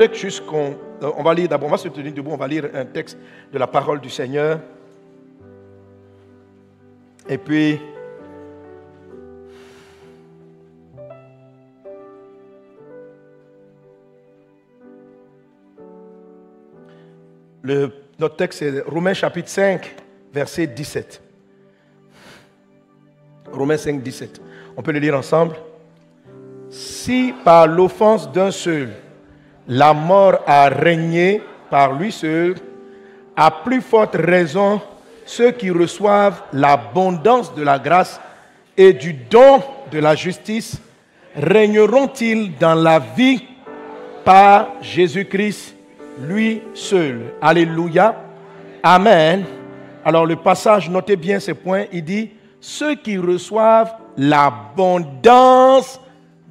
Euh, on va lire d'abord, on va se tenir debout, on va lire un texte de la parole du Seigneur. Et puis, le, notre texte est Romains chapitre 5, verset 17. Romains 5, 17. On peut le lire ensemble. Si par l'offense d'un seul, la mort a régné par lui seul, à plus forte raison, ceux qui reçoivent l'abondance de la grâce et du don de la justice régneront-ils dans la vie par Jésus-Christ, lui seul? Alléluia. Amen. Alors le passage, notez bien ces points, il dit, ceux qui reçoivent l'abondance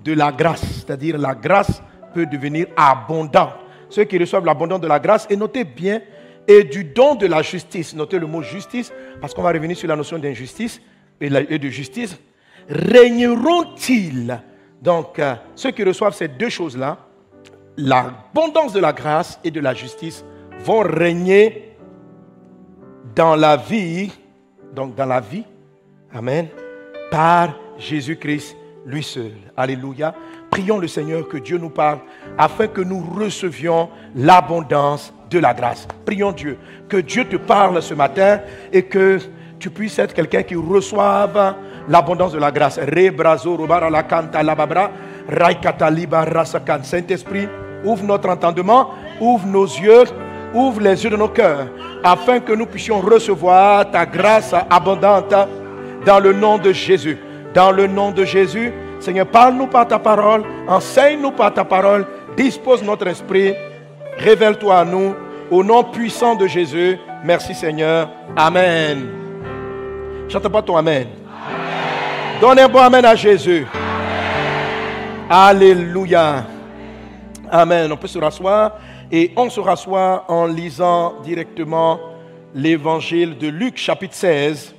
de la grâce, c'est-à-dire la grâce peut devenir abondante. Ceux qui reçoivent l'abondance de la grâce, et notez bien, et du don de la justice, notez le mot justice, parce qu'on va revenir sur la notion d'injustice et de justice, régneront-ils? Donc, euh, ceux qui reçoivent ces deux choses-là, l'abondance de la grâce et de la justice, vont régner dans la vie, donc dans la vie, Amen, par Jésus-Christ lui seul. Alléluia. Prions le Seigneur que Dieu nous parle afin que nous recevions l'abondance de la grâce. Prions Dieu que Dieu te parle ce matin et que tu puisses être quelqu'un qui reçoive l'abondance de la grâce. Saint-Esprit, ouvre notre entendement, ouvre nos yeux, ouvre les yeux de nos cœurs, afin que nous puissions recevoir ta grâce abondante dans le nom de Jésus. Dans le nom de Jésus, Seigneur, parle-nous par ta parole, enseigne-nous par ta parole, dispose notre esprit, révèle-toi à nous, au nom puissant de Jésus. Merci Seigneur. Amen. Chante pas ton Amen. Donne un bon Amen à Jésus. Alléluia. Amen. On peut se rasseoir et on se rassoit en lisant directement l'évangile de Luc chapitre 16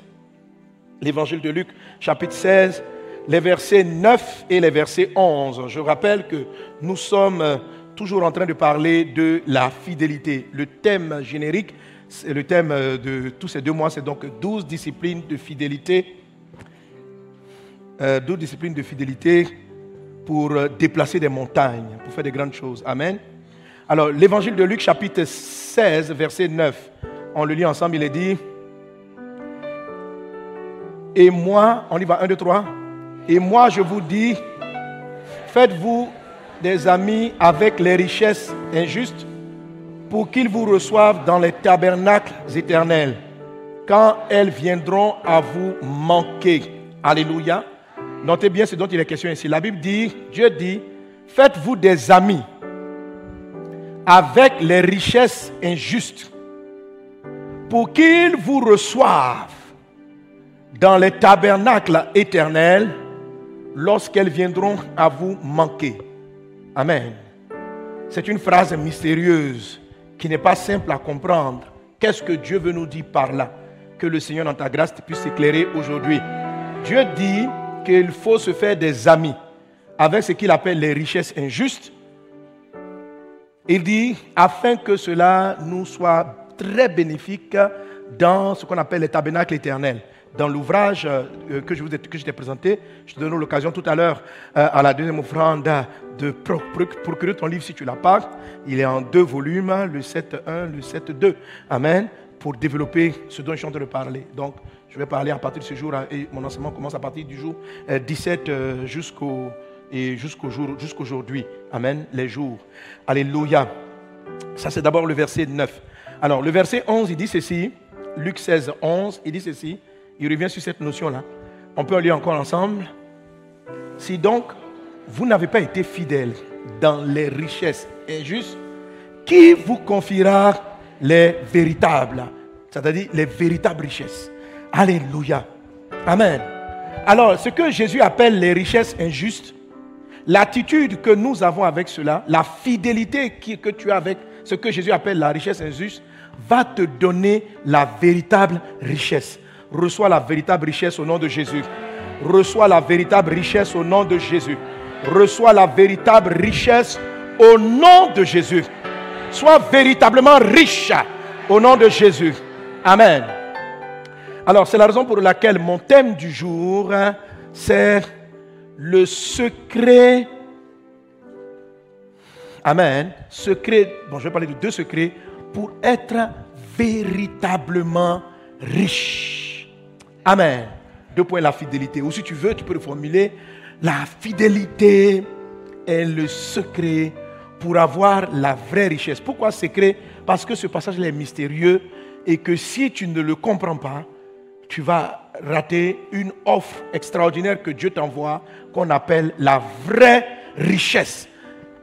l'évangile de Luc, chapitre 16, les versets 9 et les versets 11. Je rappelle que nous sommes toujours en train de parler de la fidélité. Le thème générique, le thème de tous ces deux mois, c'est donc 12 disciplines de fidélité. 12 euh, disciplines de fidélité pour déplacer des montagnes, pour faire des grandes choses. Amen. Alors, l'évangile de Luc, chapitre 16, verset 9, on le lit ensemble, il est dit, et moi, on y va, un, deux, trois. Et moi, je vous dis, faites-vous des amis avec les richesses injustes pour qu'ils vous reçoivent dans les tabernacles éternels quand elles viendront à vous manquer. Alléluia. Notez bien ce dont il est question ici. La Bible dit, Dieu dit, faites-vous des amis avec les richesses injustes pour qu'ils vous reçoivent dans les tabernacles éternels lorsqu'elles viendront à vous manquer. Amen. C'est une phrase mystérieuse qui n'est pas simple à comprendre. Qu'est-ce que Dieu veut nous dire par là? Que le Seigneur dans ta grâce puisse éclairer aujourd'hui. Dieu dit qu'il faut se faire des amis avec ce qu'il appelle les richesses injustes. Il dit afin que cela nous soit très bénéfique dans ce qu'on appelle les tabernacles éternels dans l'ouvrage euh, que je vous ai, t'ai présenté, je te donne l'occasion tout à l'heure euh, à la deuxième offrande de procurer ton livre si tu l'as pas. Il est en deux volumes, le 7.1, le 7.2. Amen. Pour développer ce dont je suis en train de parler. Donc, je vais parler à partir de ce jour et mon enseignement commence à partir du jour 17 euh, jusqu'au et jusqu'au jour jusqu'aujourd'hui. Amen. Les jours. Alléluia. Ça c'est d'abord le verset 9. Alors, le verset 11, il dit ceci. Luc 16, 11, il dit ceci il revient sur cette notion-là. On peut lire encore ensemble. Si donc vous n'avez pas été fidèle dans les richesses injustes, qui vous confiera les véritables, c'est-à-dire les véritables richesses? Alléluia. Amen. Alors, ce que Jésus appelle les richesses injustes, l'attitude que nous avons avec cela, la fidélité que tu as avec ce que Jésus appelle la richesse injuste, va te donner la véritable richesse. Reçois la véritable richesse au nom de Jésus. Reçois la véritable richesse au nom de Jésus. Reçois la véritable richesse Au nom de Jésus. Sois véritablement riche au nom de Jésus. Amen. Alors, c'est la raison pour laquelle mon thème du jour, hein, c'est le secret. Amen. Secret. Bon, je vais parler de deux secrets pour être véritablement riche. Amen. Deux points, la fidélité. Ou si tu veux, tu peux le formuler. La fidélité est le secret pour avoir la vraie richesse. Pourquoi secret? Parce que ce passage est mystérieux et que si tu ne le comprends pas, tu vas rater une offre extraordinaire que Dieu t'envoie, qu'on appelle la vraie richesse.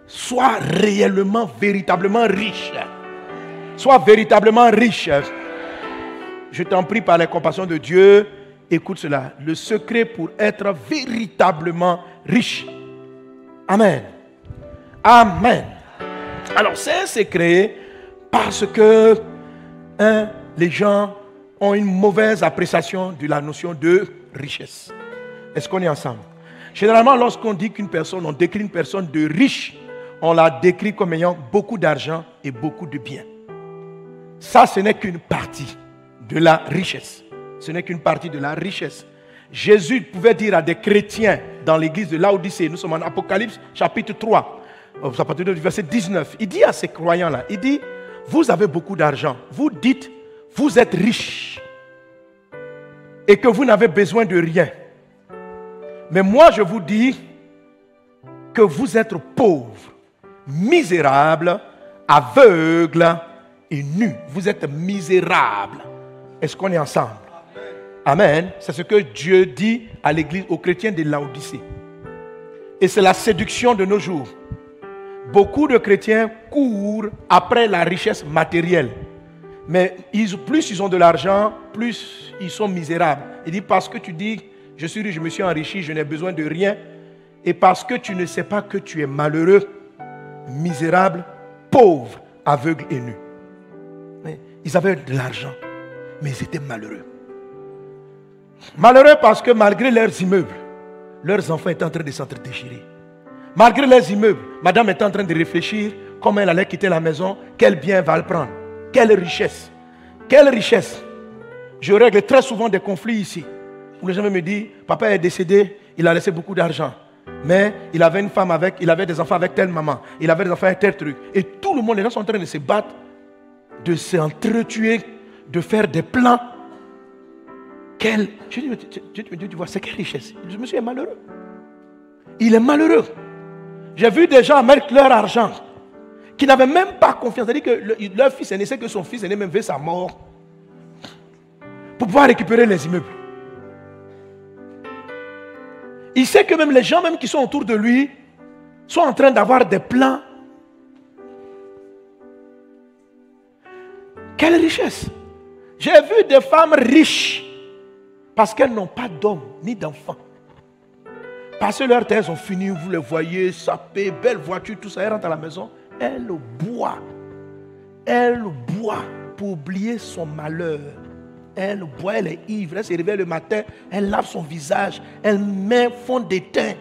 Sois réellement, véritablement riche. Sois véritablement riche. Je t'en prie par la compassion de Dieu, écoute cela. Le secret pour être véritablement riche. Amen. Amen. Alors c'est un secret parce que hein, les gens ont une mauvaise appréciation de la notion de richesse. Est-ce qu'on est ensemble? Généralement, lorsqu'on dit qu'une personne, on décrit une personne de riche, on la décrit comme ayant beaucoup d'argent et beaucoup de biens. Ça, ce n'est qu'une partie de la richesse. Ce n'est qu'une partie de la richesse. Jésus pouvait dire à des chrétiens dans l'église de Laodicée, nous sommes en Apocalypse chapitre 3, à partir du verset 19, il dit à ces croyants-là, il dit, vous avez beaucoup d'argent, vous dites vous êtes riche et que vous n'avez besoin de rien. Mais moi, je vous dis que vous êtes pauvre, misérable, aveugle et nu. Vous êtes misérable. Est-ce qu'on est ensemble? Amen. C'est ce que Dieu dit à l'église, aux chrétiens de Laodicée. Et c'est la séduction de nos jours. Beaucoup de chrétiens courent après la richesse matérielle. Mais plus ils ont de l'argent, plus ils sont misérables. Il dit parce que tu dis, je suis riche, je me suis enrichi, je n'ai besoin de rien. Et parce que tu ne sais pas que tu es malheureux, misérable, pauvre, aveugle et nu. Ils avaient de l'argent, mais ils étaient malheureux. Malheureux parce que malgré leurs immeubles, leurs enfants étaient en train de s'entre-déchirer. Malgré leurs immeubles, madame était en train de réfléchir comment elle allait quitter la maison, quel bien va le prendre. Quelle richesse. Quelle richesse. Je règle très souvent des conflits ici. Où les gens me disent, papa est décédé, il a laissé beaucoup d'argent. Mais il avait une femme avec, il avait des enfants avec telle maman, il avait des enfants avec tel truc. Et tout le monde, les gens sont en train de se battre, de s'entretuer, de faire des plans. Quelle, je dis, tu vois, c'est quelle richesse. Je me suis malheureux. Il est malheureux. J'ai vu des gens mettre leur argent qui n'avaient même pas confiance. C'est-à-dire que leur fils aîné sait que son fils aîné même veut sa mort pour pouvoir récupérer les immeubles. Il sait que même les gens même qui sont autour de lui sont en train d'avoir des plans. Quelle richesse. J'ai vu des femmes riches parce qu'elles n'ont pas d'hommes ni d'enfants. Parce que leurs terres ont fini, vous les voyez, sapées, belles voitures, tout ça, elles rentrent à la maison elle boit. Elle boit pour oublier son malheur. Elle boit, elle est ivre. Elle se réveille le matin, elle lave son visage, elle met fond d'étain.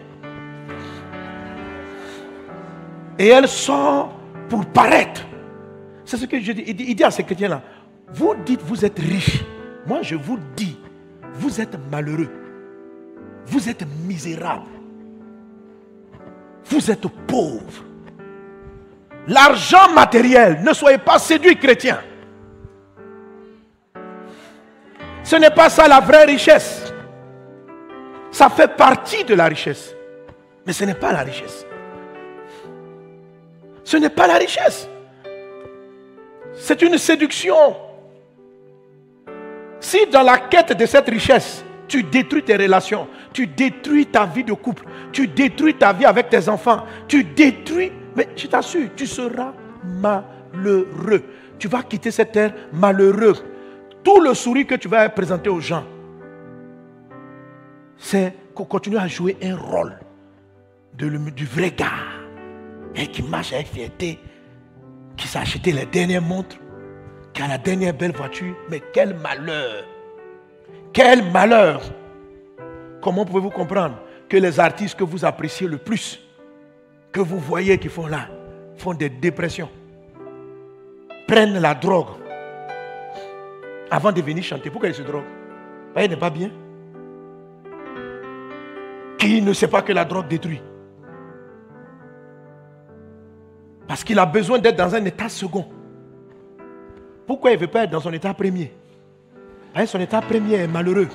Et elle sort pour paraître. C'est ce que je dis. Il dit, à ces chrétiens-là, vous dites vous êtes riches. Moi, je vous dis, vous êtes malheureux. Vous êtes misérable. Vous êtes pauvre l'argent matériel. Ne soyez pas séduits, chrétiens. Ce n'est pas ça la vraie richesse. Ça fait partie de la richesse. Mais ce n'est pas la richesse. Ce n'est pas la richesse. C'est une séduction. Si dans la quête de cette richesse, tu détruis tes relations, tu détruis ta vie de couple, tu détruis ta vie avec tes enfants, tu détruis mais je t'assure, tu seras malheureux. Tu vas quitter cette terre malheureux. Tout le sourire que tu vas présenter aux gens, c'est qu'on continue à jouer un rôle du vrai gars. Et qui marche avec fierté, qui s'est acheté les dernières montres, qui la dernière belle voiture. Mais quel malheur! Quel malheur! Comment pouvez-vous comprendre que les artistes que vous appréciez le plus, que vous voyez qu'ils font là, font des dépressions, prennent la drogue avant de venir chanter? Pourquoi ils se droguent? Il n'est pas bien. Qui ne sait pas que la drogue détruit? Parce qu'il a besoin d'être dans un état second. Pourquoi il ne veut pas être dans son état premier Son état premier est malheureux.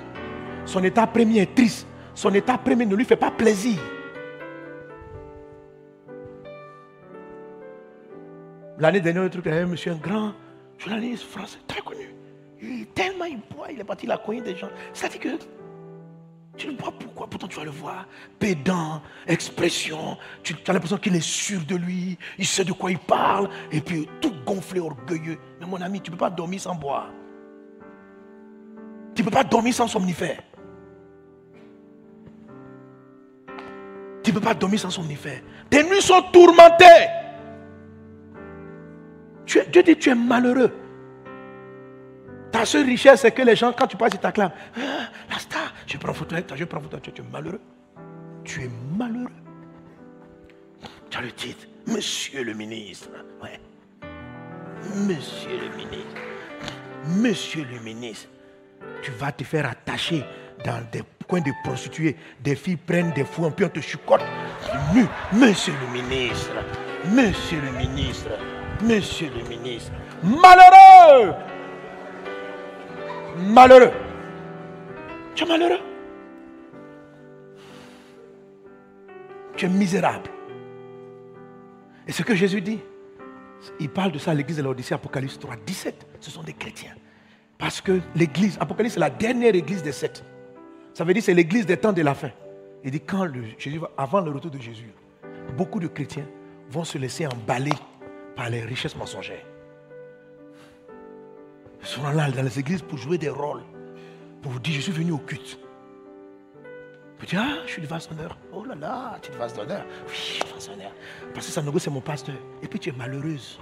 Son état premier est triste. Son état premier ne lui fait pas plaisir. L'année dernière, un truc, il y avait un monsieur, un grand journaliste français, très connu. Il est tellement il boit, il est parti, il a cogné des gens. C'est-à-dire que tu le vois pourquoi? Pourtant tu vas le voir. Pédant, expression. Tu as l'impression qu'il est sûr de lui. Il sait de quoi il parle. Et puis tout gonflé, orgueilleux. Mais mon ami, tu ne peux pas dormir sans boire. Tu ne peux pas dormir sans somnifère. Tu ne peux pas dormir sans somnifère. Tes nuits sont tourmentées. Dieu dit tu es malheureux. Ta seule richesse, c'est que les gens, quand tu passes, ils t'acclament. Ah, je prends photo avec toi, je prends photo. Tu es malheureux. Tu es malheureux. Tu as le titre, Monsieur le ministre. Monsieur le ministre. Monsieur le ministre. Tu vas te faire attacher dans des coins de prostituées. Des filles prennent des fous, puis on te chucote. Monsieur le ministre. Monsieur le ministre. Monsieur le ministre. Malheureux malheureux. Tu es malheureux. Tu es misérable. Et ce que Jésus dit, il parle de ça à l'église de l'Odyssée, Apocalypse 3, 17. Ce sont des chrétiens. Parce que l'église, Apocalypse, c'est la dernière église des sept. Ça veut dire c'est l'église des temps de la fin. Il dit quand le, Jésus, avant le retour de Jésus, beaucoup de chrétiens vont se laisser emballer par les richesses mensongères. Ils sont là dans les églises pour jouer des rôles. Pour vous dire, je suis venu au culte. Vous dites, ah, je suis le vase d'honneur. Oh là là, tu es le vase d'honneur. Oui, le vase d'honneur. Parce que Sanogo, c'est mon pasteur. Et puis tu es malheureuse.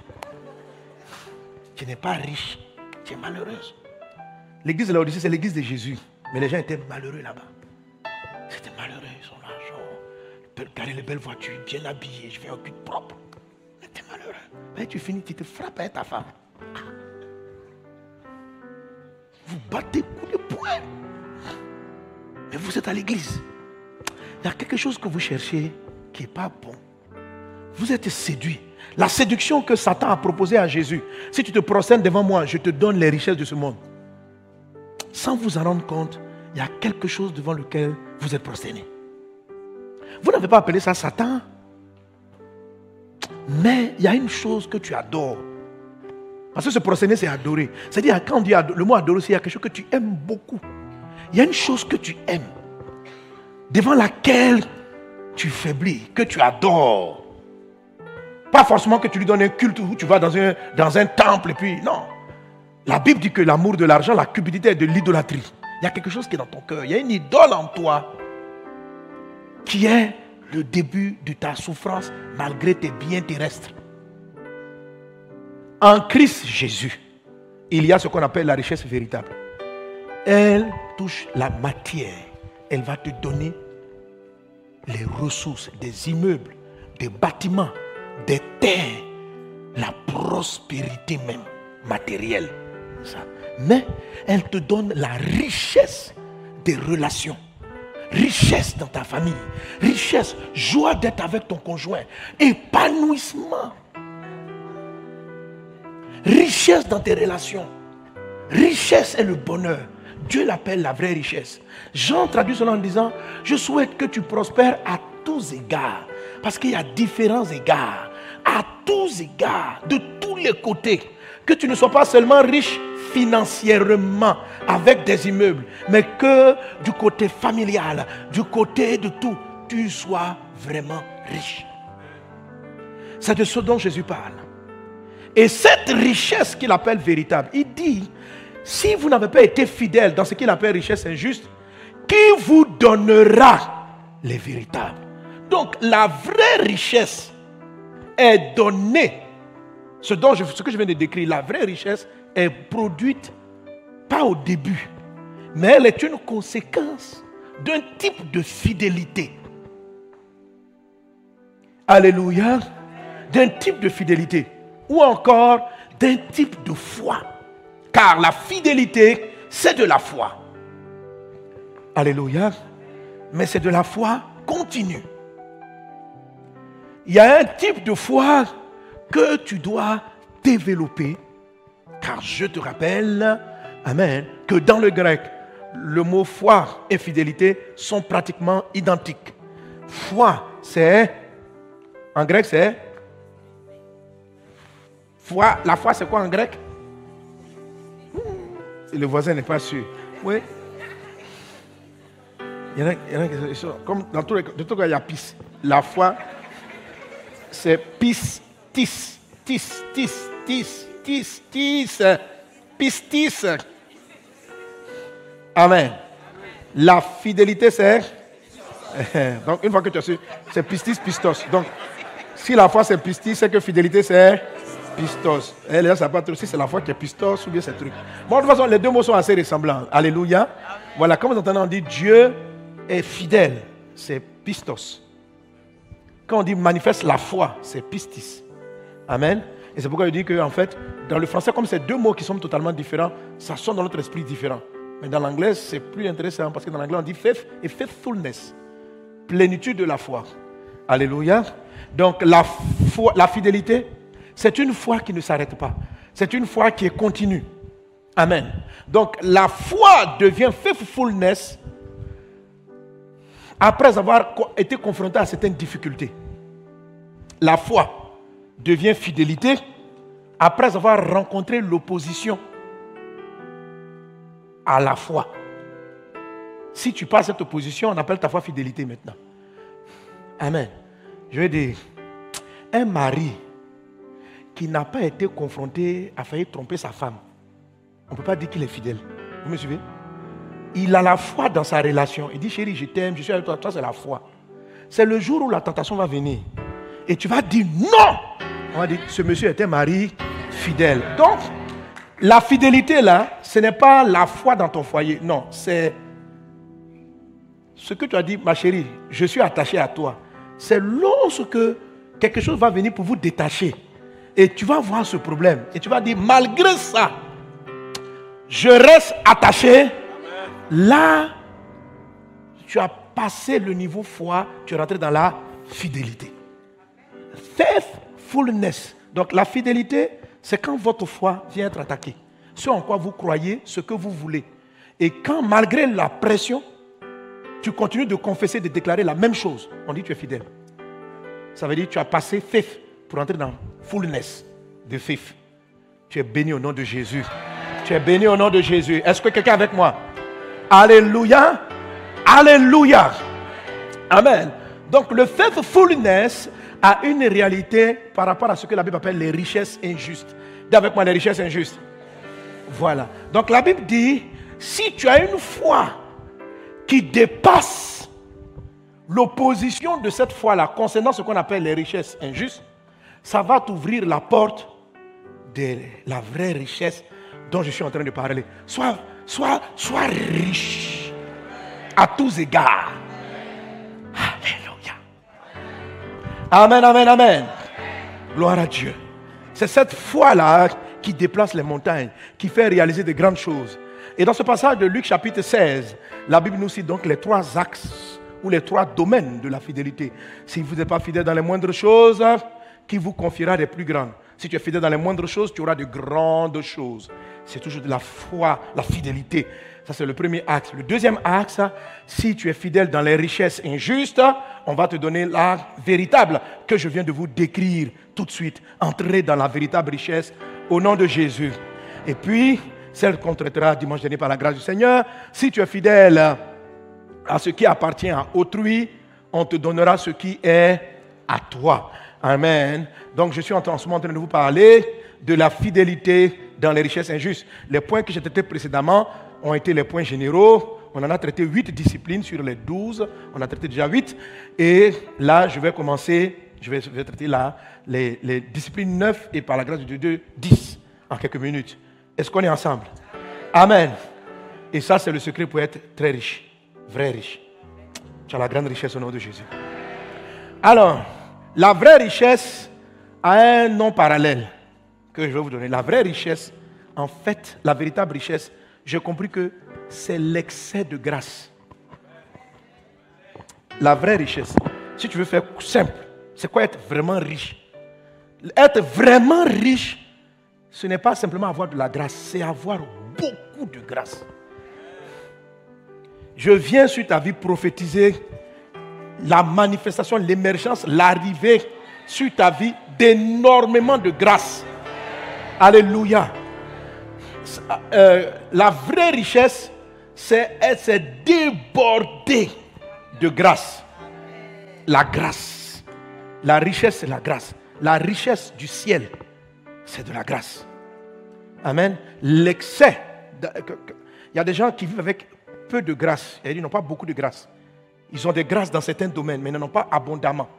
Tu n'es pas riche. Tu es malheureuse. L'église de l'Odyssée, c'est l'église de Jésus. Mais les gens étaient malheureux là-bas. C'était malheureux. Ils ont l'argent. Garder les belles voitures, bien habillés. Je viens au culte propre. Mais tu es malheureux. Mais tu finis, tu te frappes avec ta femme. Vous battez coup de poing. Mais vous êtes à l'église. Il y a quelque chose que vous cherchez qui n'est pas bon. Vous êtes séduit. La séduction que Satan a proposée à Jésus. Si tu te procèdes devant moi, je te donne les richesses de ce monde. Sans vous en rendre compte, il y a quelque chose devant lequel vous êtes prosterné. Vous n'avez pas appelé ça Satan. Mais il y a une chose que tu adores parce que se prosterner, c'est adorer. C'est-à-dire, quand on dit le mot adorer, il y a quelque chose que tu aimes beaucoup. Il y a une chose que tu aimes, devant laquelle tu faiblis, que tu adores. Pas forcément que tu lui donnes un culte ou tu vas dans un, dans un temple et puis, non. La Bible dit que l'amour de l'argent, la cupidité est de l'idolâtrie. Il y a quelque chose qui est dans ton cœur. Il y a une idole en toi qui est le début de ta souffrance malgré tes biens terrestres. En Christ Jésus, il y a ce qu'on appelle la richesse véritable. Elle touche la matière. Elle va te donner les ressources, des immeubles, des bâtiments, des terres, la prospérité même matérielle. Mais elle te donne la richesse des relations richesse dans ta famille, richesse, joie d'être avec ton conjoint, épanouissement richesse dans tes relations. Richesse est le bonheur. Dieu l'appelle la vraie richesse. Jean traduit cela en disant, je souhaite que tu prospères à tous égards. Parce qu'il y a différents égards. À tous égards, de tous les côtés. Que tu ne sois pas seulement riche financièrement avec des immeubles, mais que du côté familial, du côté de tout, tu sois vraiment riche. C'est de ce dont Jésus parle. Et cette richesse qu'il appelle véritable, il dit, si vous n'avez pas été fidèle dans ce qu'il appelle richesse injuste, qui vous donnera les véritables? Donc la vraie richesse est donnée. Ce, dont ce que je viens de décrire, la vraie richesse est produite pas au début, mais elle est une conséquence d'un type de fidélité. Alléluia d'un type de fidélité ou encore d'un type de foi. Car la fidélité, c'est de la foi. Alléluia. Mais c'est de la foi continue. Il y a un type de foi que tu dois développer. Car je te rappelle, Amen, que dans le grec, le mot foi et fidélité sont pratiquement identiques. Foi, c'est, en grec, c'est, la foi, c'est quoi en grec? Le voisin n'est pas sûr. Oui. Il y en a, qui sont, comme dans tous les cas, il y a pis. La foi, c'est pis, tis, tis, tis, tis, tis, tis, pistis. Amen. La fidélité, c'est. Donc, une fois que tu as su, c'est pistis, pistos. Donc, si la foi c'est pistis, c'est que fidélité c'est pistos. Eh, là, ça pas trop si c'est la foi qui est pistos ou bien c'est truc. Bon, de toute façon, les deux mots sont assez ressemblants. Alléluia. Voilà, comme vous entendez, on dit Dieu est fidèle, c'est pistos. Quand on dit manifeste la foi, c'est pistis. Amen. Et c'est pourquoi je dis que, en fait, dans le français, comme c'est deux mots qui sont totalement différents, ça sonne dans notre esprit différent. Mais dans l'anglais, c'est plus intéressant parce que dans l'anglais, on dit faith et faithfulness. Plénitude de la foi. Alléluia. Donc, la, foi, la fidélité, c'est une foi qui ne s'arrête pas. C'est une foi qui est continue. Amen. Donc, la foi devient faithfulness après avoir été confronté à certaines difficultés. La foi devient fidélité après avoir rencontré l'opposition à la foi. Si tu passes cette opposition, on appelle ta foi fidélité maintenant. Amen. Je vais dire, un mari qui n'a pas été confronté à failli tromper sa femme, on ne peut pas dire qu'il est fidèle. Vous me suivez? Il a la foi dans sa relation. Il dit, chérie, je t'aime, je suis avec toi. Toi, c'est la foi. C'est le jour où la tentation va venir. Et tu vas dire non. On va dire, ce monsieur un mari fidèle. Donc, la fidélité, là, ce n'est pas la foi dans ton foyer. Non, c'est ce que tu as dit, ma chérie, je suis attaché à toi. C'est lorsque quelque chose va venir pour vous détacher. Et tu vas voir ce problème. Et tu vas dire, malgré ça, je reste attaché. Là, tu as passé le niveau foi, tu es rentré dans la fidélité. Faithfulness. Donc la fidélité, c'est quand votre foi vient être attaquée. Ce en quoi vous croyez, ce que vous voulez. Et quand, malgré la pression, tu continues de confesser, de déclarer la même chose, on dit tu es fidèle. Ça veut dire que tu as passé faith pour entrer dans fullness de faith. Tu es béni au nom de Jésus. Tu es béni au nom de Jésus. Est-ce que quelqu'un avec moi? Alléluia. Alléluia. Amen. Donc le faithfulness a une réalité par rapport à ce que la Bible appelle les richesses injustes. Dis avec moi les richesses injustes. Voilà. Donc la Bible dit, si tu as une foi qui dépasse l'opposition de cette foi-là concernant ce qu'on appelle les richesses injustes, ça va t'ouvrir la porte de la vraie richesse dont je suis en train de parler. Sois, sois, sois riche à tous égards. Alléluia. Amen, amen, amen. Gloire à Dieu. C'est cette foi-là qui déplace les montagnes, qui fait réaliser de grandes choses. Et dans ce passage de Luc chapitre 16, la Bible nous cite donc les trois axes ou les trois domaines de la fidélité. Si vous n'êtes pas fidèle dans les moindres choses, qui vous confiera des plus grandes Si tu es fidèle dans les moindres choses, tu auras de grandes choses. C'est toujours de la foi, la fidélité. Ça, c'est le premier axe. Le deuxième axe, si tu es fidèle dans les richesses injustes, on va te donner la véritable que je viens de vous décrire tout de suite. Entrez dans la véritable richesse au nom de Jésus. Et puis, celle qu'on traitera dimanche dernier par la grâce du Seigneur, si tu es fidèle à ce qui appartient à autrui, on te donnera ce qui est à toi. Amen. Donc, je suis en ce moment en train de vous parler de la fidélité dans les richesses injustes. Les points que j'ai traités précédemment ont été les points généraux. On en a traité huit disciplines sur les douze. On a traité déjà huit. Et là, je vais commencer, je vais, traiter là les, disciplines neuf et par la grâce de Dieu, dix en quelques minutes. Est-ce qu'on est ensemble? Amen. Et ça, c'est le secret pour être très riche, vrai riche. Tu as la grande richesse au nom de Jésus. Alors, la vraie richesse à un nom parallèle que je vais vous donner. La vraie richesse, en fait, la véritable richesse, j'ai compris que c'est l'excès de grâce. La vraie richesse, si tu veux faire simple, c'est quoi être vraiment riche? Être vraiment riche, ce n'est pas simplement avoir de la grâce, c'est avoir beaucoup de grâce. Je viens sur ta vie prophétiser la manifestation, l'émergence, l'arrivée sur ta vie d'énormément de grâce. Alléluia. Euh, la vraie richesse, c'est être de grâce. La grâce. La richesse, c'est la grâce. La richesse du ciel, c'est de la grâce. Amen. L'excès. Il y a des gens qui vivent avec peu de grâce. Ils n'ont pas beaucoup de grâce. Ils ont des grâces dans certains domaines, mais ils n'en ont pas abondamment.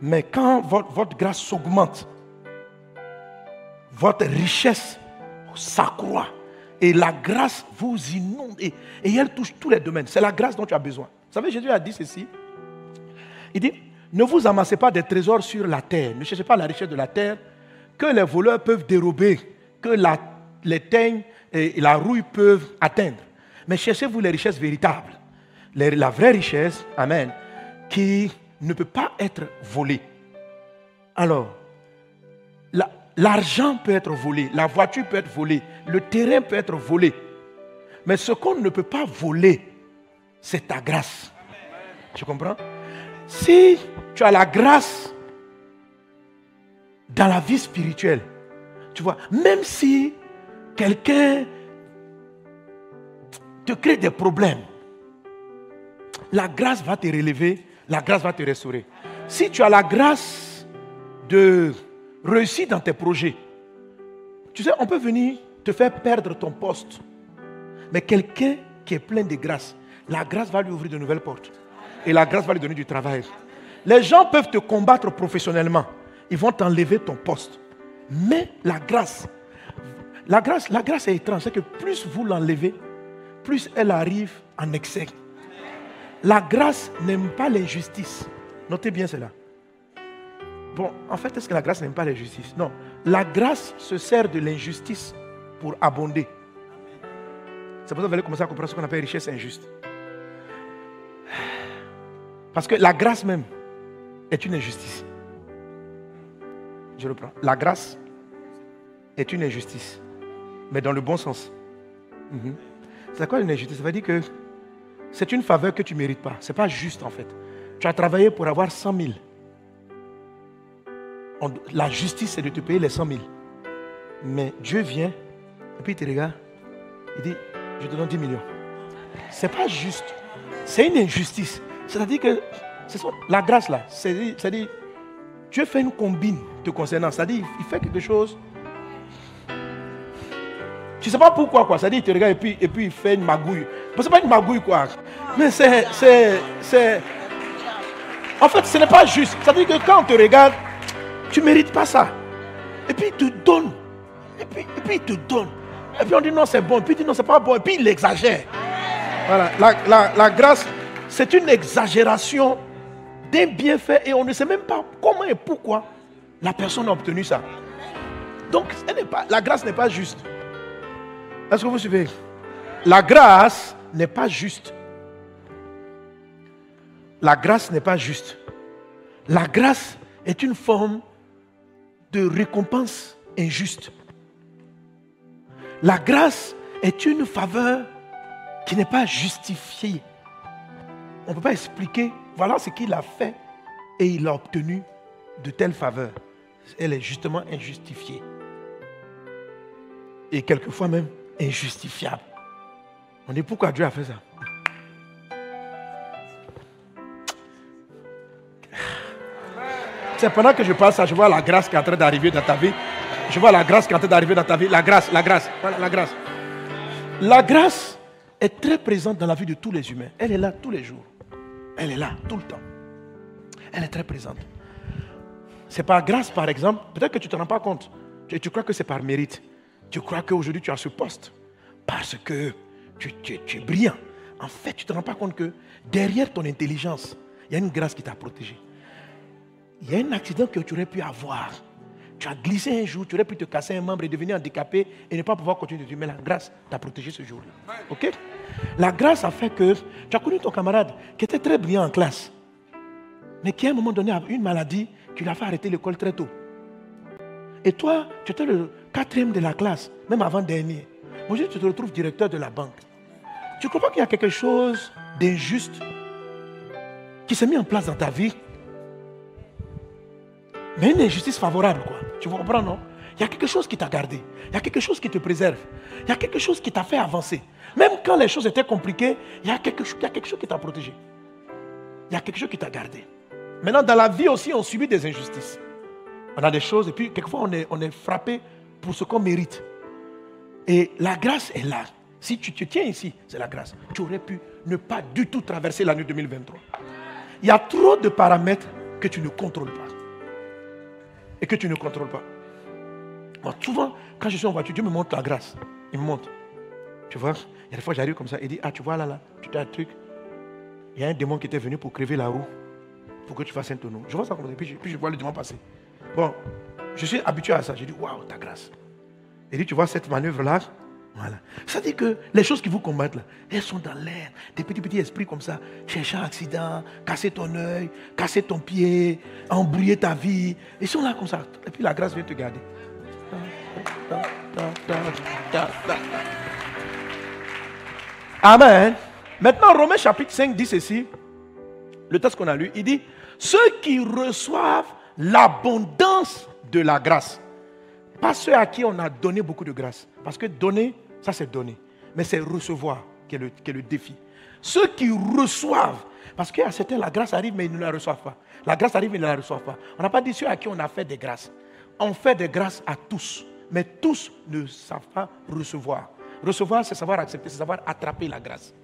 Mais quand votre, grâce s'augmente, votre richesse s'accroît. Et la grâce vous inonde. Et, elle touche tous les domaines. C'est la grâce dont tu as besoin. Vous savez, Jésus a dit ceci. Il dit, ne vous amassez pas des trésors sur la terre. Ne cherchez pas la richesse de la terre que les voleurs peuvent dérober, que la, les teignes et la rouille peuvent atteindre. Mais cherchez-vous les richesses véritables. La vraie richesse, Amen, qui ne peut pas être volée. Alors, l'argent peut être volé, la voiture peut être volée, le terrain peut être volé. Mais ce qu'on ne peut pas voler, c'est ta grâce. Tu comprends? Si tu as la grâce dans la vie spirituelle, tu vois, même si quelqu'un te crée des problèmes, la grâce va te relever, la grâce va te restaurer. Si tu as la grâce de réussir dans tes projets, tu sais, on peut venir te faire perdre ton poste. Mais quelqu'un qui est plein de grâce, la grâce va lui ouvrir de nouvelles portes. Et la grâce va lui donner du travail. Les gens peuvent te combattre professionnellement. Ils vont t'enlever ton poste. Mais la grâce, la grâce, la grâce est étrange. C'est que plus vous l'enlevez, plus elle arrive en excès. La grâce n'aime pas l'injustice. Notez bien cela. Bon, en fait, est-ce que la grâce n'aime pas l'injustice Non. La grâce se sert de l'injustice pour abonder. C'est pour ça que vous allez commencer à comprendre ce qu'on appelle richesse injuste. Parce que la grâce même est une injustice. Je reprends. La grâce est une injustice, mais dans le bon sens. Mhm. C'est quoi une injustice? Ça veut dire que c'est une faveur que tu ne mérites pas. Ce n'est pas juste en fait. Tu as travaillé pour avoir 100 000. la justice, c'est de te payer les 100 000. Mais Dieu vient et puis il te regarde. Il dit, je te donne 10 millions. Ce n'est pas juste. C'est une injustice. C'est-à-dire que la grâce là, c'est-à-dire, Dieu fait une combine te concernant. C'est-à-dire, il fait quelque chose tu ne sais pas pourquoi, quoi. Dit, il te regarde et puis, et puis il fait une magouille. Ce n'est pas une magouille, quoi. Mais c'est. c'est, En fait, ce n'est pas juste. Ça dit que quand on te regarde, tu ne mérites pas ça. Et puis il te donne. Et puis, et puis il te donne. Et puis on dit non, c'est bon. Et puis il dit non, c'est pas bon. Et puis il exagère. Voilà. La, la, la grâce, c'est une exagération d'un bienfait et on ne sait même pas comment et pourquoi la personne a obtenu ça. Donc, la grâce n'est pas juste. Est-ce que vous suivez? La grâce n'est pas juste. La grâce n'est pas juste. La grâce est une forme de récompense injuste. La grâce est une faveur qui n'est pas justifiée. On ne peut pas expliquer, voilà ce qu'il a fait et il a obtenu de telles faveurs. Elle est justement injustifiée. Et quelquefois même, injustifiable. On dit pourquoi Dieu a fait ça? C'est pendant que je parle ça, je vois la grâce qui est en train d'arriver dans ta vie. Je vois la grâce qui est en train d'arriver dans ta vie. La grâce, la grâce, la grâce. La grâce est très présente dans la vie de tous les humains. Elle est là tous les jours. Elle est là tout le temps. Elle est très présente. C'est par grâce, par exemple. Peut-être que tu ne te rends pas compte. tu crois que c'est par mérite. Tu crois qu'aujourd'hui tu as ce poste parce que tu, es brillant. En fait, tu ne te rends pas compte que derrière ton intelligence, il y a une grâce qui t'a protégé. Il y a un accident que tu aurais pu avoir. tu as glissé un jour, tu aurais pu te casser un membre et devenir handicapé et ne pas pouvoir continuer de dire, mais la grâce t'a protégé ce jour-là. Ok? La grâce a fait que tu as connu ton camarade qui était très brillant en classe, mais qui à un moment donné a une maladie qui lui a fait arrêter l'école très tôt. Et toi, tu étais le quatrième de la classe, même avant-dernier. Aujourd'hui, tu te retrouves directeur de la banque. Tu comprends qu'il y a quelque chose d'injuste qui s'est mis en place dans ta vie? Mais une injustice favorable, quoi. Tu comprends, non? Il y a quelque chose qui t'a gardé. Il y a quelque chose qui te préserve. Il y a quelque chose qui t'a fait avancer. Même quand les choses étaient compliquées, il y a quelque, il y a quelque chose qui t'a protégé. Il y a quelque chose qui t'a gardé. Maintenant, dans la vie aussi, on subit des injustices. On a des choses et puis quelquefois on est, on est frappé pour ce qu'on mérite. Et la grâce est là. Si tu te tiens ici, c'est la grâce. Tu aurais pu ne pas du tout traverser l'année 2023. Il y a trop de paramètres que tu ne contrôles pas et que tu ne contrôles pas. Souvent, quand je suis en voiture, Dieu me montre la grâce. Il me montre. Tu vois, il y a des fois, j'arrive comme ça et dit Ah, tu vois là, là, tu as un truc. Il y a un démon qui était venu pour crever la roue, pour que tu fasses un tonneau. Je vois ça comme ça, puis je, puis je vois le démon passer. Bon, je suis habitué à ça. Je dis Waouh, ta grâce. Il dit Tu vois cette manœuvre-là voilà. Ça dit que les choses qui vous combattent là, elles sont dans l'air. Des petits petits esprits comme ça. Chercher un accident, casser ton œil, casser ton pied, embrouiller ta vie. Ils sont là comme ça. Et puis la grâce vient te garder. Amen. Maintenant, Romains chapitre 5 dit ceci. Le texte qu'on a lu, il dit, ceux qui reçoivent l'abondance de la grâce. Pas ceux à qui on a donné beaucoup de grâce. Parce que donner, ça c'est donner. Mais c'est recevoir qui est, le, défi. Ceux qui reçoivent, parce qu'à certains, la grâce arrive, mais ils ne la reçoivent pas. La grâce arrive, mais ils ne la reçoivent pas. On n'a pas dit ceux à qui on a fait des grâces. On fait des grâces à tous. Mais tous ne savent pas recevoir. Recevoir, c'est savoir accepter, c'est savoir attraper la grâce.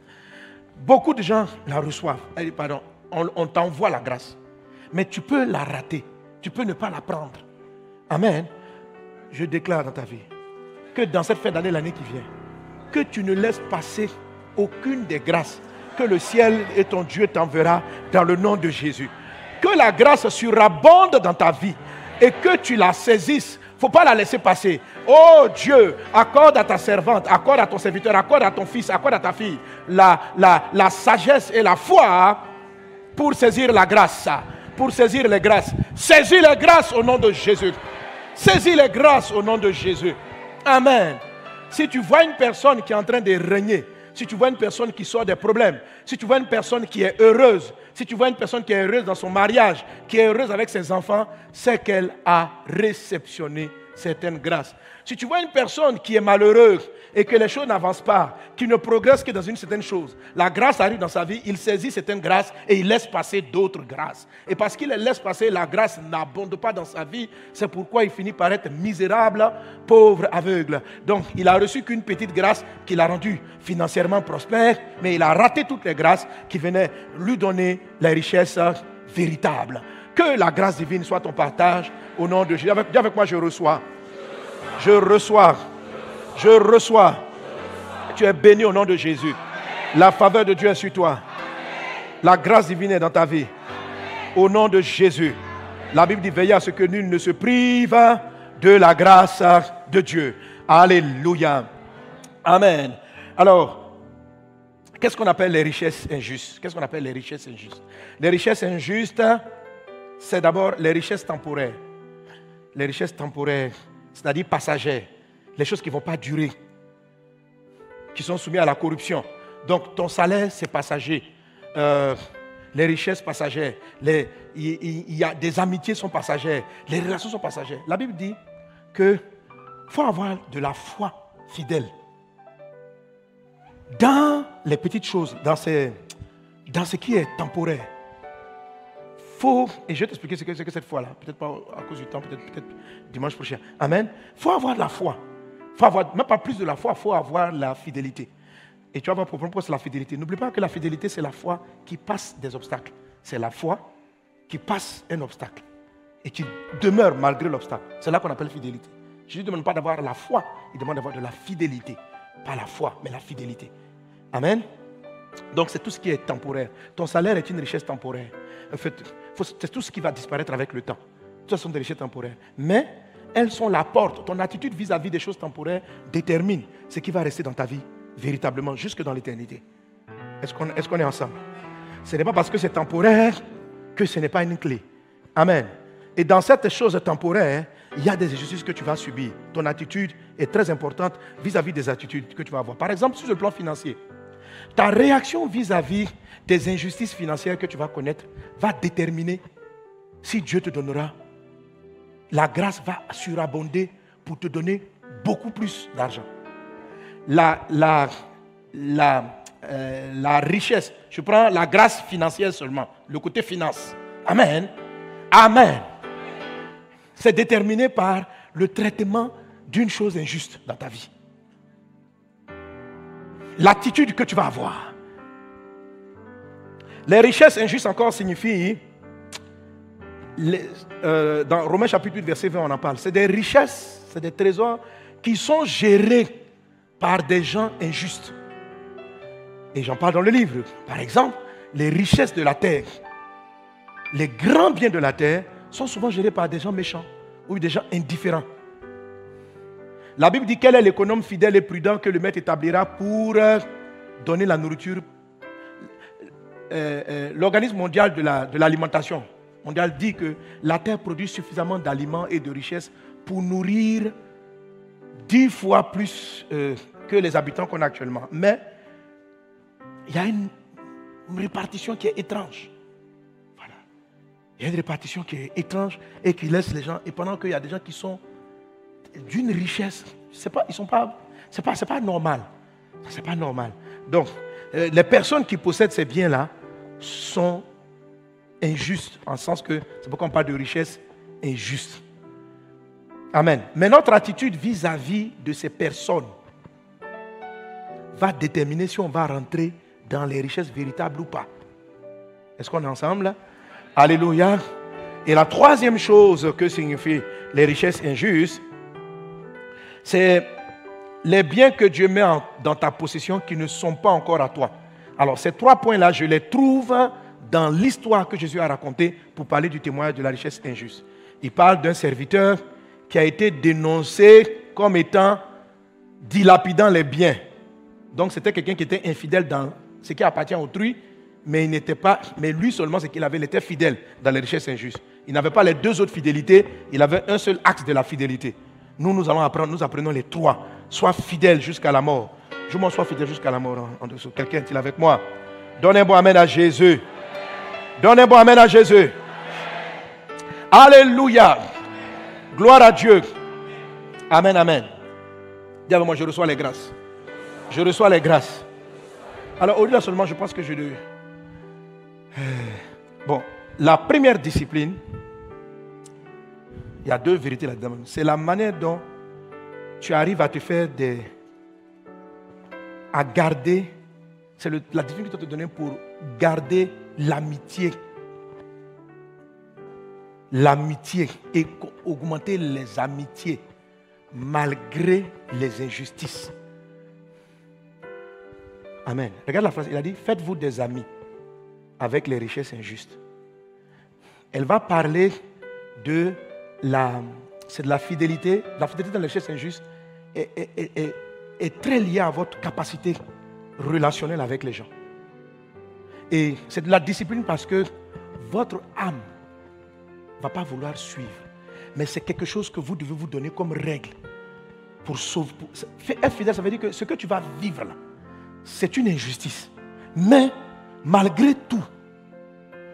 Beaucoup de gens la reçoivent. Pardon, on, on t'envoie la grâce. Mais tu peux la rater. Tu peux ne pas la prendre. Amen je déclare dans ta vie dans cette fin d'année, l'année qui vient, que tu ne laisses passer aucune des grâces que le ciel et ton Dieu t'enverra dans le nom de Jésus. Que la grâce surabonde dans ta vie et que tu la saisisses. Il ne faut pas la laisser passer. Oh Dieu, accorde à ta servante, accorde à ton serviteur, accorde à ton fils, accorde à ta fille la, la, la sagesse et la foi pour saisir la grâce. Pour saisir les grâces. Saisis les grâces au nom de Jésus. Saisis les grâces au nom de Jésus. Amen. Si tu vois une personne qui est en train de régner, si tu vois une personne qui sort des problèmes, si tu vois une personne qui est heureuse, si tu vois une personne qui est heureuse dans son mariage, qui est heureuse avec ses enfants, c'est qu'elle a réceptionné certaines grâces. Si tu vois une personne qui est malheureuse et que les choses n'avancent pas, qui ne progresse que dans une certaine chose, la grâce arrive dans sa vie, il saisit certaines grâces et il laisse passer d'autres grâces. Et parce qu'il les laisse passer, la grâce n'abonde pas dans sa vie. C'est pourquoi il finit par être misérable, pauvre, aveugle. Donc il a reçu qu'une petite grâce qui l'a rendu financièrement prospère, mais il a raté toutes les grâces qui venaient lui donner les richesses véritables. Que la grâce divine soit ton partage au nom de Jésus. Dis avec moi, je reçois. Je reçois. Je reçois. Tu es béni au nom de Jésus. La faveur de Dieu est sur toi. La grâce divine est dans ta vie. Au nom de Jésus. La Bible dit veillez à ce que nul ne se prive de la grâce de Dieu. Alléluia. Amen. Alors, qu'est-ce qu'on appelle les richesses injustes? Qu'est-ce qu'on appelle les richesses injustes? Les richesses injustes, c'est d'abord les richesses temporaires. Les richesses temporaires c'est-à-dire passagères, les choses qui ne vont pas durer, qui sont soumises à la corruption. Donc ton salaire, c'est passager. Euh, les richesses passagères, y, a des amitiés sont passagères, les relations sont passagères. La Bible dit que faut avoir de la foi fidèle dans les petites choses, dans, dans ce qui est temporaire faut, et je vais t'expliquer ce que c'est que cette foi-là, peut-être pas à cause du temps, peut-être peut dimanche prochain. Amen. Il faut avoir de la foi. faut avoir, même pas plus de la foi, il faut avoir la fidélité. Et tu vas voir pourquoi c'est la fidélité. N'oublie pas que la fidélité, c'est la foi qui passe des obstacles. C'est la foi qui passe un obstacle et qui demeure malgré l'obstacle. C'est là qu'on appelle fidélité. Je ne demande pas d'avoir la foi, il demande d'avoir de la fidélité. Pas la foi, mais la fidélité. Amen. Donc c'est tout ce qui est temporaire. Ton salaire est une richesse temporaire. En fait, c'est tout ce qui va disparaître avec le temps. Ça sont des richesses temporaires. Mais elles sont la porte. Ton attitude vis-à-vis des choses temporaires détermine ce qui va rester dans ta vie véritablement jusque dans l'éternité. Est-ce qu'on est, est ensemble? Ce n'est pas parce que c'est temporaire que ce n'est pas une clé. Amen. Et dans cette chose temporaire, il y a des injustices que tu vas subir. Ton attitude est très importante vis-à-vis des attitudes que tu vas avoir. Par exemple, sur le plan financier, ta réaction vis-à-vis des injustices financières que tu vas connaître va déterminer si Dieu te donnera. La grâce va surabonder pour te donner beaucoup plus d'argent. La, la, la, euh, richesse, je prends la grâce financière seulement, le côté finance. Amen. Amen c'est déterminé par le traitement d'une chose injuste dans ta vie. L'attitude que tu vas avoir. Les richesses injustes encore signifient, euh, dans Romains chapitre 8, verset 20, on en parle, c'est des richesses, c'est des trésors qui sont gérés par des gens injustes. Et j'en parle dans le livre. Par exemple, les richesses de la terre, les grands biens de la terre sont souvent gérés par des gens méchants ou des gens indifférents. La Bible dit quel est l'économe fidèle et prudent que le maître établira pour euh, donner la nourriture. Euh, euh, l'organisme mondial de l'alimentation mondial dit que la terre produit suffisamment d'aliments et de richesses pour nourrir dix fois plus que les habitants qu'on a actuellement. Mais il y a une répartition qui est étrange. Il y a une répartition qui est étrange et qui laisse les gens. Et pendant qu'il y a des gens qui sont d'une richesse, c'est pas, ils sont pas, c'est pas, pas normal. Pas normal. Donc, euh, les personnes qui possèdent ces biens-là sont injustes, en sens que c'est pourquoi on parle de richesse injuste. Amen. Mais notre attitude vis-à-vis de ces personnes va déterminer si on va rentrer dans les richesses véritables ou pas. Est-ce qu'on est ensemble? Alléluia. Et la troisième chose que signifient les richesses injustes, c'est les biens que Dieu met dans ta possession qui ne sont pas encore à toi. Alors ces trois points-là, je les trouve dans l'histoire que Jésus a racontée pour parler du témoignage de la richesse injuste. Il parle d'un serviteur qui a été dénoncé comme étant dilapidant les biens. Donc c'était quelqu'un qui était infidèle dans ce qui appartient à autrui mais il n'était pas, mais lui seulement, c'est qu'il avait, était fidèle dans les richesses injustes. Il n'avait pas les deux autres fidélités, il avait un seul axe de la fidélité. Nous, nous allons apprendre, nous apprenons les trois. Sois fidèle jusqu'à la mort. Je m'en sois fidèle jusqu'à la mort en, dessous. Quelqu'un est-il avec moi? Donnez un bon amen à Jésus. Donnez un bon amen à Jésus. Alléluia. Gloire à Dieu. Amen, amen. Dis moi, je reçois les grâces. Je reçois les grâces. Alors, au-delà seulement, je pense que je, Bon, la première discipline, il y a deux vérités là-dedans. C'est la manière dont tu arrives à te faire des. à garder. C'est la discipline que tu te donner pour garder l'amitié. L'amitié et augmenter les amitiés malgré les injustices. Amen. Regarde la phrase. Il a dit Faites-vous des amis avec les richesses injustes. Elle va parler de c'est de la fidélité. La fidélité dans les richesses injustes est, est, très liée à votre capacité relationnelle avec les gens. Et c'est de la discipline parce que votre âme ne va pas vouloir suivre. Mais c'est quelque chose que vous devez vous donner comme règle pour sauver. être fidèle, ça veut dire que ce que tu vas vivre là, c'est une injustice. Mais malgré tout,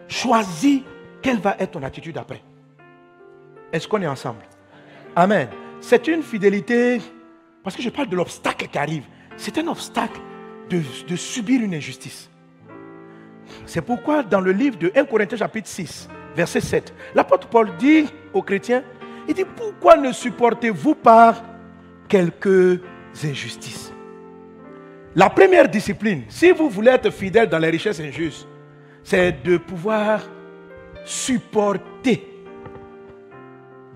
choisis quelle va être ton attitude après. Est-ce qu'on est ensemble? Amen. C'est une fidélité, parce que je parle de l'obstacle qui arrive. C'est un obstacle de, subir une injustice. C'est pourquoi dans le livre de 1 Corinthiens chapitre 6, verset 7, l'apôtre Paul dit aux chrétiens, il dit, pourquoi ne supportez-vous pas quelques injustices? La première discipline, si vous voulez être fidèle dans les richesses injustes, c'est de pouvoir supporter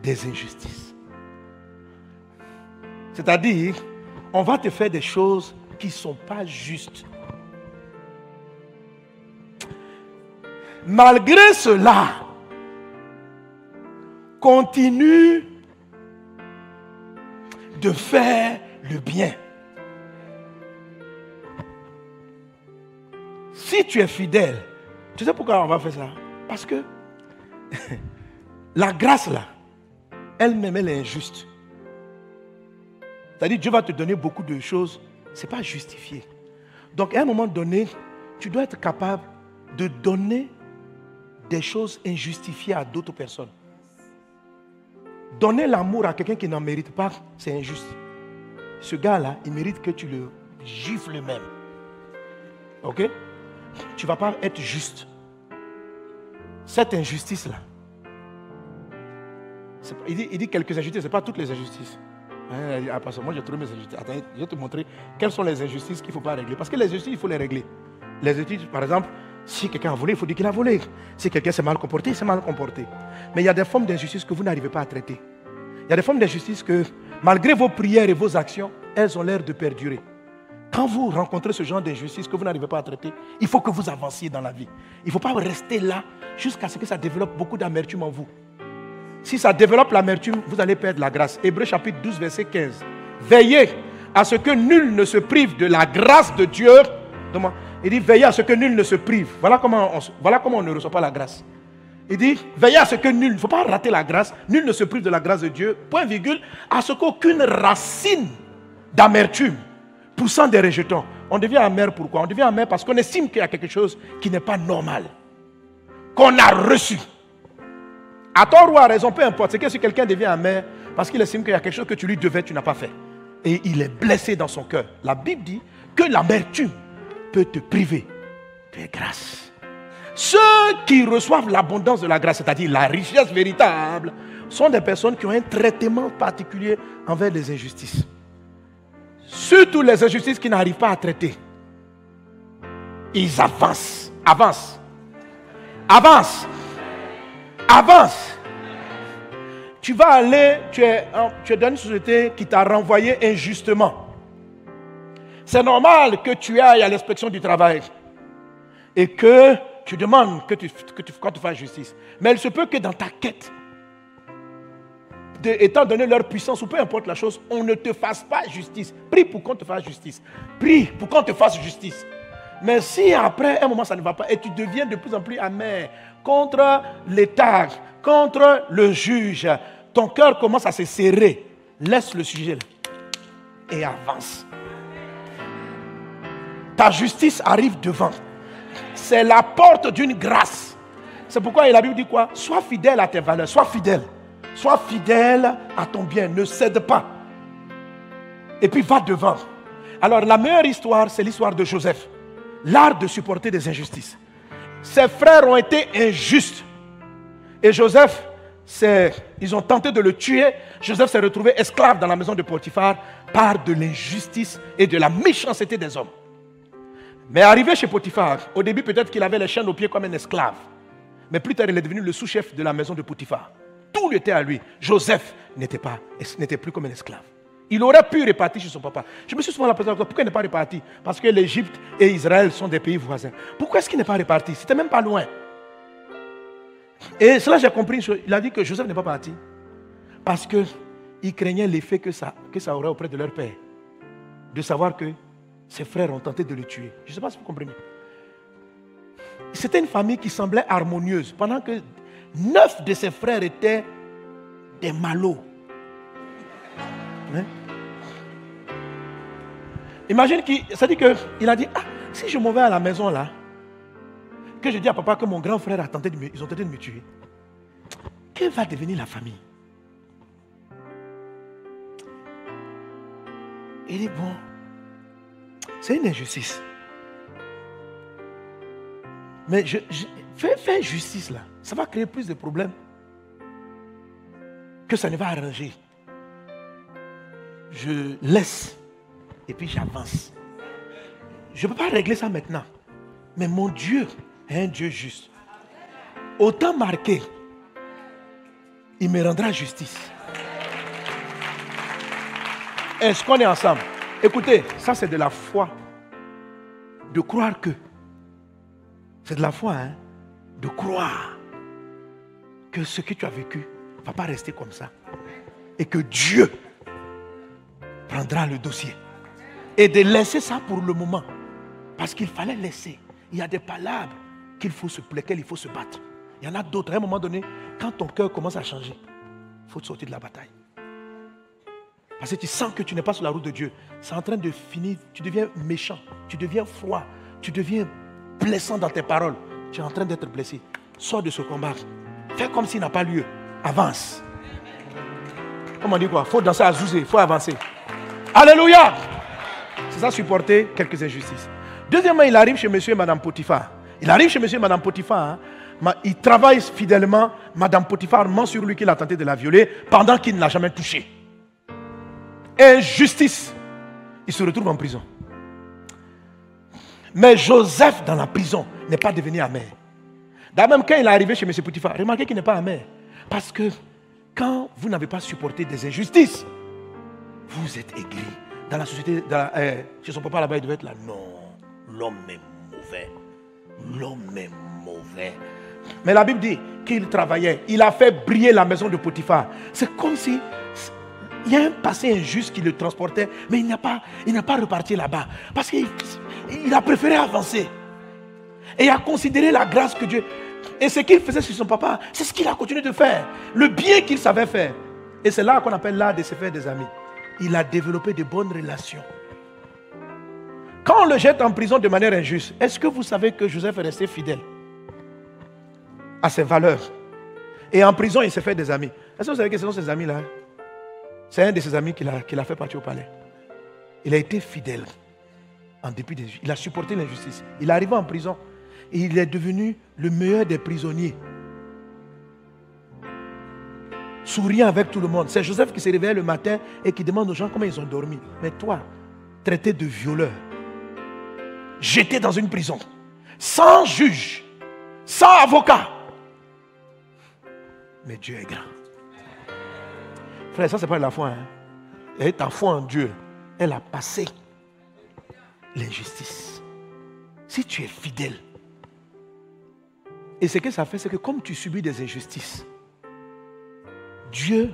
des injustices. C'est-à-dire, on va te faire des choses qui ne sont pas justes. Malgré cela, continue de faire le bien. Si tu es fidèle, tu sais pourquoi on va faire ça? Parce que la grâce là, elle-même, elle est injuste. C'est-à-dire, Dieu va te donner beaucoup de choses, ce n'est pas justifié. Donc, à un moment donné, tu dois être capable de donner des choses injustifiées à d'autres personnes. Donner l'amour à quelqu'un qui n'en mérite pas, c'est injuste. Ce gars-là, il mérite que tu le gifles même. Ok? Tu ne vas pas être juste. Cette injustice-là, il dit, quelques injustices, ce n'est pas toutes les injustices. Hein, ah, moi j'ai trouvé mes injustices. Attends, je vais te montrer quelles sont les injustices qu'il ne faut pas régler. Parce que les injustices, il faut les régler. Les injustices, par exemple, si quelqu'un a volé, il faut dire qu'il a volé. Si quelqu'un s'est mal comporté, il s'est mal comporté. Mais il y a des formes d'injustice que vous n'arrivez pas à traiter. Il y a des formes d'injustice que, malgré vos prières et vos actions, elles ont l'air de perdurer. Quand vous rencontrez ce genre d'injustice que vous n'arrivez pas à traiter, il faut que vous avanciez dans la vie. Il ne faut pas rester là jusqu'à ce que ça développe beaucoup d'amertume en vous. Si ça développe l'amertume, vous allez perdre la grâce. Hébreu chapitre 12, verset 15. Veillez à ce que nul ne se prive de la grâce de Dieu. Il dit, veillez à ce que nul ne se prive. Voilà comment on, voilà comment on ne reçoit pas la grâce. Il dit, veillez à ce que nul, ne faut pas rater la grâce, nul ne se prive de la grâce de Dieu, point virgule, à ce qu'aucune racine d'amertume poussant des rejetons. On devient amer pourquoi? On devient amer parce qu'on estime qu'il y a quelque chose qui n'est pas normal, qu'on a reçu. À tort ou à raison, peu importe, c'est que si quelqu'un devient amer parce qu'il estime qu'il y a quelque chose que tu lui devais, tu n'as pas fait. Et il est blessé dans son cœur. La Bible dit que l'amertume peut te priver de grâce. Ceux qui reçoivent l'abondance de la grâce, c'est-à-dire la richesse véritable, sont des personnes qui ont un traitement particulier envers les injustices. Surtout les injustices qu'ils n'arrivent pas à traiter. Ils avancent, avancent, avancent, avancent. Tu vas aller, tu es, dans une société qui t'a renvoyé injustement. C'est normal que tu ailles à l'inspection du travail et que tu demandes que tu, que fasses justice. Mais il se peut que dans ta quête, étant donné leur puissance ou peu importe la chose, on ne te fasse pas justice. Prie pour qu'on te fasse justice. Prie pour qu'on te fasse justice. Mais si après un moment ça ne va pas et tu deviens de plus en plus amer contre l'État, contre le juge, ton cœur commence à se serrer. Laisse le sujet et avance ta justice arrive devant. C'est la porte d'une grâce. C'est pourquoi la Bible dit quoi? Sois fidèle à tes valeurs, sois fidèle. Sois fidèle à ton bien, ne cède pas. Et puis va devant. Alors la meilleure histoire, c'est l'histoire de Joseph. L'art de supporter des injustices. Ses frères ont été injustes. Et Joseph, ils ont tenté de le tuer. Joseph s'est retrouvé esclave dans la maison de Potiphar par de l'injustice et de la méchanceté des hommes. Mais arrivé chez Potiphar, au début peut-être qu'il avait les chaînes aux pieds comme un esclave. Mais plus tard, il est devenu le sous-chef de la maison de Potiphar. Tout était à lui. Joseph n'était plus comme un esclave. Il aurait pu repartir chez son papa. Je me suis souvent la question, pourquoi il n'est pas reparti Parce que l'Égypte et Israël sont des pays voisins. Pourquoi est-ce qu'il n'est pas reparti? C'était même pas loin. Et cela, j'ai compris. Il a dit que Joseph n'est pas parti. Parce qu'il craignait l'effet que ça, que ça aurait auprès de leur père. De savoir que ses frères ont tenté de le tuer. Je ne sais pas si vous comprenez. C'était une famille qui semblait harmonieuse, pendant que neuf de ses frères étaient des malots. Hein? Imagine qu'il, dit qu'il a dit, ah, si je m'en vais à la maison là, que je dis à papa que mon grand frère a tenté de me, ils ont tenté de me tuer, quelle va devenir la famille? Il dit, bon, c'est une injustice. Mais je, fais, justice là. Ça va créer plus de problèmes que ça ne va arranger. Je laisse et puis j'avance. Je ne peux pas régler ça maintenant. Mais mon Dieu est un Dieu juste. Autant marqué, il me rendra justice. Est-ce qu'on est ensemble? Écoutez, ça c'est de la foi. De croire que. C'est de la foi, hein. De croire que ce que tu as vécu ne va pas rester comme ça. Et que Dieu prendra le dossier. Et de laisser ça pour le moment. Parce qu'il fallait laisser. Il y a des palabres qu'il faut se, lesquelles il faut se battre. Il y en a d'autres. À un moment donné, quand ton cœur commence à changer, il faut te sortir de la bataille. Parce que tu sens que tu n'es pas sur la route de Dieu. C'est en train de finir. Tu deviens méchant. Tu deviens froid. Tu deviens blessant dans tes paroles. Tu es en train d'être blessé. Sors de ce combat. Fais comme s'il n'a pas lieu. Avance. Comment on dit quoi? Faut danser à Zouzé. Il faut avancer. Alléluia. C'est ça, supporter quelques injustices. Deuxièmement, il arrive chez monsieur et madame Potiphar. Il arrive chez monsieur et madame Potiphar. Hein. Il travaille fidèlement. Madame Potiphar ment sur lui qu'il a tenté de la violer pendant qu'il ne l'a jamais touché. Injustice. Il se retrouve en prison. Mais Joseph, dans la prison, n'est pas devenu amer. D'ailleurs, même quand il est arrivé chez M. Potiphar, remarquez qu'il n'est pas amer. Parce que quand vous n'avez pas supporté des injustices, vous êtes aigri. Dans la société, euh, chez son papa là-bas, il devait être là. Non, l'homme est mauvais. L'homme est mauvais. Mais la Bible dit qu'il travaillait. Il a fait briller la maison de Potiphar. C'est comme si il y a un passé injuste qui le transportait, mais il n'a pas, pas reparti là-bas. Parce qu'il il a préféré avancer. Et a considéré la grâce que Dieu. Et ce qu'il faisait sur son papa, c'est ce qu'il a continué de faire. Le bien qu'il savait faire. Et c'est là qu'on appelle l'art de se faire des amis. Il a développé de bonnes relations. Quand on le jette en prison de manière injuste, est-ce que vous savez que Joseph est resté fidèle à ses valeurs? Et en prison, il s'est fait des amis. Est-ce que vous savez que ce sont ces amis-là? C'est un de ses amis qui l'a fait partir au palais. Il a été fidèle en dépit des Il a supporté l'injustice. Il est arrivé en prison et il est devenu le meilleur des prisonniers. Souriant avec tout le monde. C'est Joseph qui se réveille le matin et qui demande aux gens comment ils ont dormi. Mais toi, traité de violeur, jeté dans une prison, sans juge, sans avocat. Mais Dieu est grand. Frère, ça c'est pas la foi. Hein? Et ta foi en Dieu, elle a passé l'injustice. Si tu es fidèle, et ce que ça fait, c'est que comme tu subis des injustices, Dieu,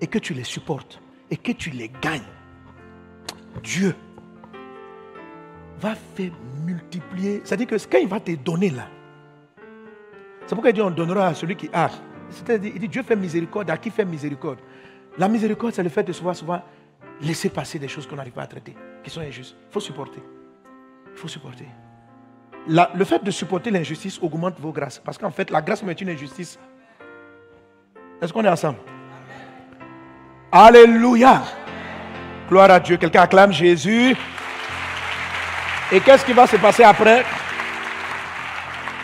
et que tu les supportes, et que tu les gagnes, Dieu va faire multiplier. C'est-à-dire que quand il va te donner là, c'est pourquoi il dit on donnera à celui qui a. C'est-à-dire, il dit Dieu fait miséricorde à qui fait miséricorde? La miséricorde, c'est le fait de souvent, souvent laisser passer des choses qu'on n'arrive pas à traiter, qui sont injustes. Il faut supporter. Il faut supporter. le fait de supporter l'injustice augmente vos grâces. Parce qu'en fait, la grâce met une injustice. Est-ce qu'on est ensemble? Alléluia. Gloire à Dieu. Quelqu'un acclame Jésus. Et qu'est-ce qui va se passer après?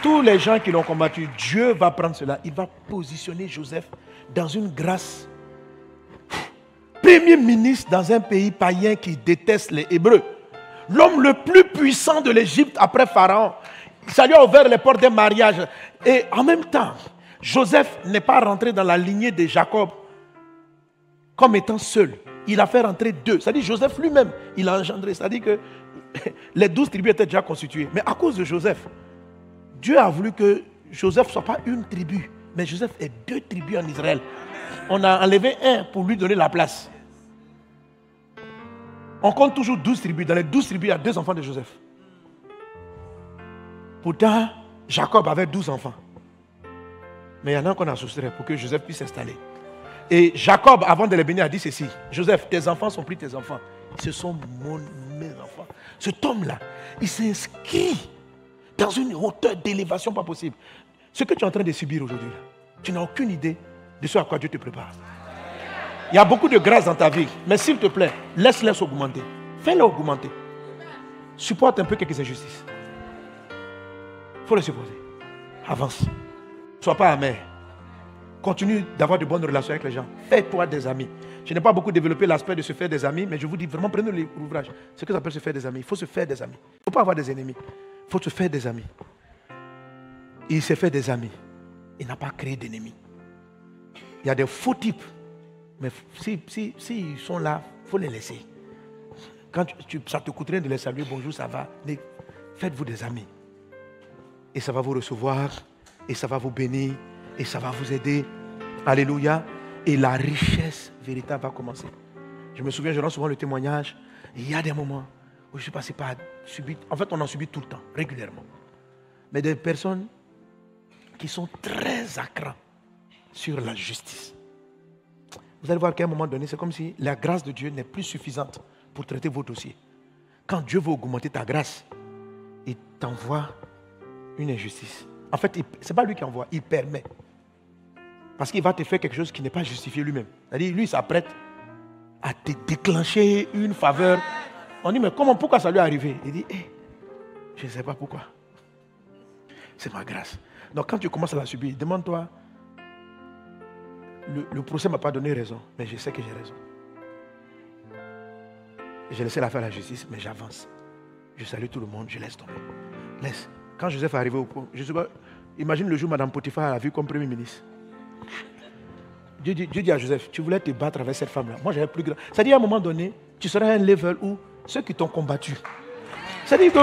Tous les gens qui l'ont combattu, Dieu va prendre cela. Il va positionner Joseph dans une grâce premier ministre dans un pays païen qui déteste les Hébreux. L'homme le plus puissant de l'Égypte après Pharaon. Ça lui a ouvert les portes d'un mariage. Et en même temps, Joseph n'est pas rentré dans la lignée de Jacob comme étant seul. Il a fait rentrer deux. C'est-à-dire Joseph lui-même, il a engendré. C'est-à-dire que les douze tribus étaient déjà constituées. Mais à cause de Joseph, Dieu a voulu que Joseph ne soit pas une tribu, mais Joseph ait deux tribus en Israël on a enlevé un pour lui donner la place. On compte toujours 12 tribus. Dans les 12 tribus, il y a deux enfants de Joseph. Pourtant, Jacob avait 12 enfants. Mais il y en a qu'on a soustrait pour que Joseph puisse s'installer. Et Jacob, avant de les bénir, a dit ceci Joseph, tes enfants sont plus tes enfants. Ce sont mes enfants. Cet homme-là, il s'inscrit dans une hauteur d'élévation pas possible. Ce que tu es en train de subir aujourd'hui, tu n'as aucune idée de ce à quoi Dieu te prépare. Il y a beaucoup de grâce dans ta vie, mais s'il te plaît, laisse-les augmenter. Fais-les augmenter. Supporte un peu quelques injustices. Il faut les supporter. Avance. Sois pas amer. Continue d'avoir de bonnes relations avec les gens. Fais-toi des amis. Je n'ai pas beaucoup développé l'aspect de se faire des amis, mais je vous dis vraiment, prenez l'ouvrage. Ce que ça s'appelle se faire des amis. Il faut se faire des amis. Il ne faut pas avoir des ennemis. Il faut se faire des amis. Il s'est fait des amis. Il n'a pas créé d'ennemis. Il y a des faux types. Mais s'ils si, si, sont là, il faut les laisser. Quand tu, ça te coûte rien de les saluer, bonjour, ça va. Faites-vous des amis. Et ça va vous recevoir, et ça va vous bénir, et ça va vous aider. Alléluia. Et la richesse véritable va commencer. Je me souviens, je rends souvent le témoignage. il y a des moments où je suis passé par subit. En fait, on en subit tout le temps, régulièrement. Mais des personnes qui sont très accrants sur la justice. Vous allez voir qu'à un moment donné, c'est comme si la grâce de Dieu n'est plus suffisante pour traiter vos dossiers. Quand Dieu veut augmenter ta grâce, il t'envoie une injustice. En fait, ce n'est pas lui qui envoie, il permet. Parce qu'il va te faire quelque chose qui n'est pas justifié lui-même. C'est-à-dire, lui, il s'apprête à te déclencher une faveur. On dit, mais comment, pourquoi ça lui est arrivé? Il dit, eh, je ne sais pas pourquoi. C'est ma grâce. Donc quand tu commences à la subir, demande-toi, le, procès ne m'a pas donné raison, mais je sais que j'ai raison. J'ai laissé la faire la justice, mais j'avance. Je salue tout le monde, je laisse tomber. Laisse. Quand Joseph est arrivé au point, je sais pas, imagine le jour où Mme Potiphar a vu comme Premier ministre. Dieu dit, à Joseph, tu voulais te battre avec cette femme-là. Moi, j'avais plus grand. C'est-à-dire, à un moment donné, tu seras à un level où ceux qui t'ont combattu. C'est-à-dire que.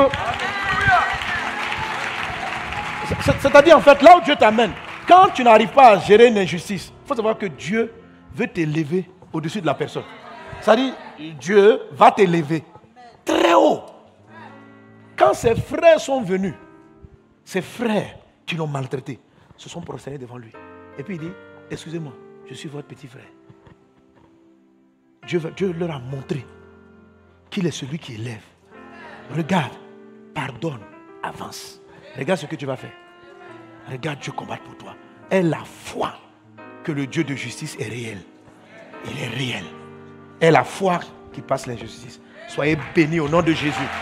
C'est-à-dire, en fait, là où Dieu t'amène, quand tu n'arrives pas à gérer une injustice, il faut savoir que Dieu veut t'élever au-dessus de la personne. C'est-à-dire, Dieu va t'élever très haut. Quand ses frères sont venus, ses frères qui l'ont maltraité se sont prosternés devant lui. Et puis il dit, excusez-moi, je suis votre petit frère. Dieu, Dieu leur a montré qu'il est celui qui élève. Regarde, pardonne, avance. Regarde ce que tu vas faire. Regarde Dieu combattre pour toi. Aie la foi que le Dieu de justice est réel. Il est réel. Aie la foi qui passe l'injustice. Soyez bénis au nom de Jésus.